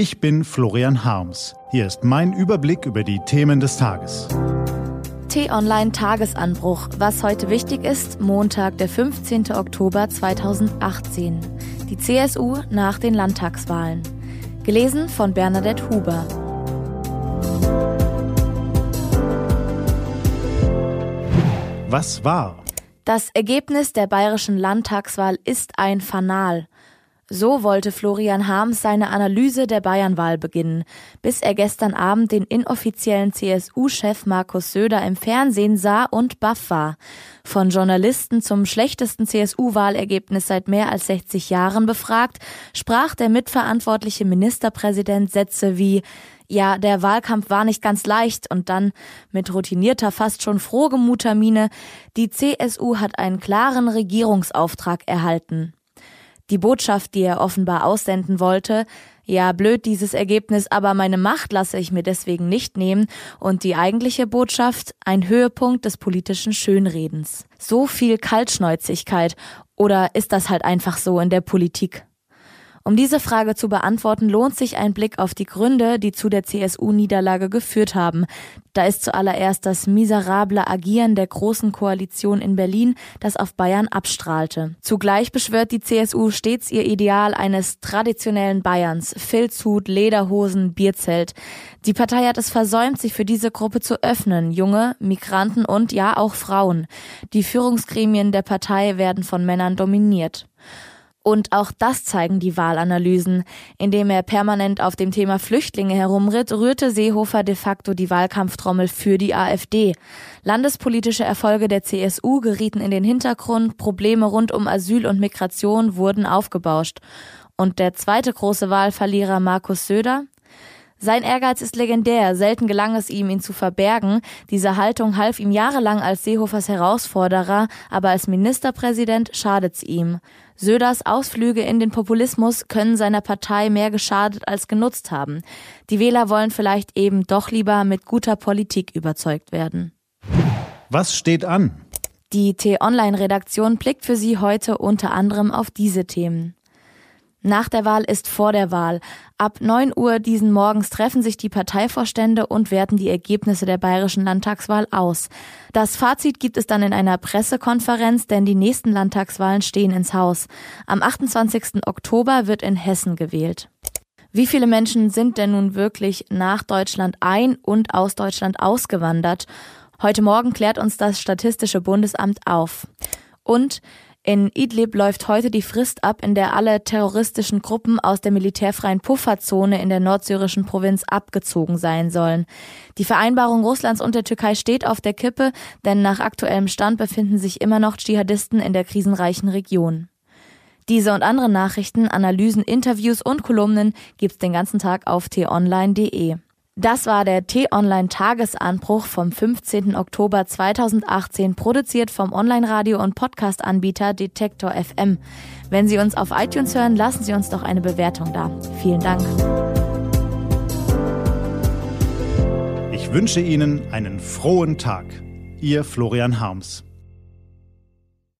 Ich bin Florian Harms. Hier ist mein Überblick über die Themen des Tages. T-Online Tagesanbruch. Was heute wichtig ist, Montag, der 15. Oktober 2018. Die CSU nach den Landtagswahlen. Gelesen von Bernadette Huber. Was war? Das Ergebnis der bayerischen Landtagswahl ist ein Fanal. So wollte Florian Harms seine Analyse der Bayernwahl beginnen, bis er gestern Abend den inoffiziellen CSU-Chef Markus Söder im Fernsehen sah und baff war. Von Journalisten zum schlechtesten CSU-Wahlergebnis seit mehr als 60 Jahren befragt, sprach der mitverantwortliche Ministerpräsident Sätze wie ja, der Wahlkampf war nicht ganz leicht und dann mit routinierter, fast schon frohgemuter Miene, die CSU hat einen klaren Regierungsauftrag erhalten. Die Botschaft, die er offenbar aussenden wollte, ja, blöd dieses Ergebnis, aber meine Macht lasse ich mir deswegen nicht nehmen und die eigentliche Botschaft, ein Höhepunkt des politischen Schönredens. So viel Kaltschnäuzigkeit oder ist das halt einfach so in der Politik? Um diese Frage zu beantworten, lohnt sich ein Blick auf die Gründe, die zu der CSU-Niederlage geführt haben. Da ist zuallererst das miserable Agieren der Großen Koalition in Berlin, das auf Bayern abstrahlte. Zugleich beschwört die CSU stets ihr Ideal eines traditionellen Bayerns. Filzhut, Lederhosen, Bierzelt. Die Partei hat es versäumt, sich für diese Gruppe zu öffnen. Junge, Migranten und ja auch Frauen. Die Führungsgremien der Partei werden von Männern dominiert. Und auch das zeigen die Wahlanalysen. Indem er permanent auf dem Thema Flüchtlinge herumritt, rührte Seehofer de facto die Wahlkampftrommel für die AfD. Landespolitische Erfolge der CSU gerieten in den Hintergrund, Probleme rund um Asyl und Migration wurden aufgebauscht. Und der zweite große Wahlverlierer Markus Söder? Sein Ehrgeiz ist legendär, selten gelang es ihm, ihn zu verbergen. Diese Haltung half ihm jahrelang als Seehofers Herausforderer, aber als Ministerpräsident schadet's ihm. Söders Ausflüge in den Populismus können seiner Partei mehr geschadet als genutzt haben. Die Wähler wollen vielleicht eben doch lieber mit guter Politik überzeugt werden. Was steht an? Die T-Online-Redaktion blickt für Sie heute unter anderem auf diese Themen. Nach der Wahl ist vor der Wahl. Ab 9 Uhr diesen Morgens treffen sich die Parteivorstände und werten die Ergebnisse der bayerischen Landtagswahl aus. Das Fazit gibt es dann in einer Pressekonferenz, denn die nächsten Landtagswahlen stehen ins Haus. Am 28. Oktober wird in Hessen gewählt. Wie viele Menschen sind denn nun wirklich nach Deutschland ein und aus Deutschland ausgewandert? Heute Morgen klärt uns das Statistische Bundesamt auf. Und in Idlib läuft heute die Frist ab, in der alle terroristischen Gruppen aus der militärfreien Pufferzone in der nordsyrischen Provinz abgezogen sein sollen. Die Vereinbarung Russlands und der Türkei steht auf der Kippe, denn nach aktuellem Stand befinden sich immer noch Dschihadisten in der krisenreichen Region. Diese und andere Nachrichten, Analysen, Interviews und Kolumnen gibt's den ganzen Tag auf t-online.de. Das war der T-Online-Tagesanbruch vom 15. Oktober 2018, produziert vom Online-Radio- und Podcast-Anbieter Detektor FM. Wenn Sie uns auf iTunes hören, lassen Sie uns doch eine Bewertung da. Vielen Dank. Ich wünsche Ihnen einen frohen Tag. Ihr Florian Harms.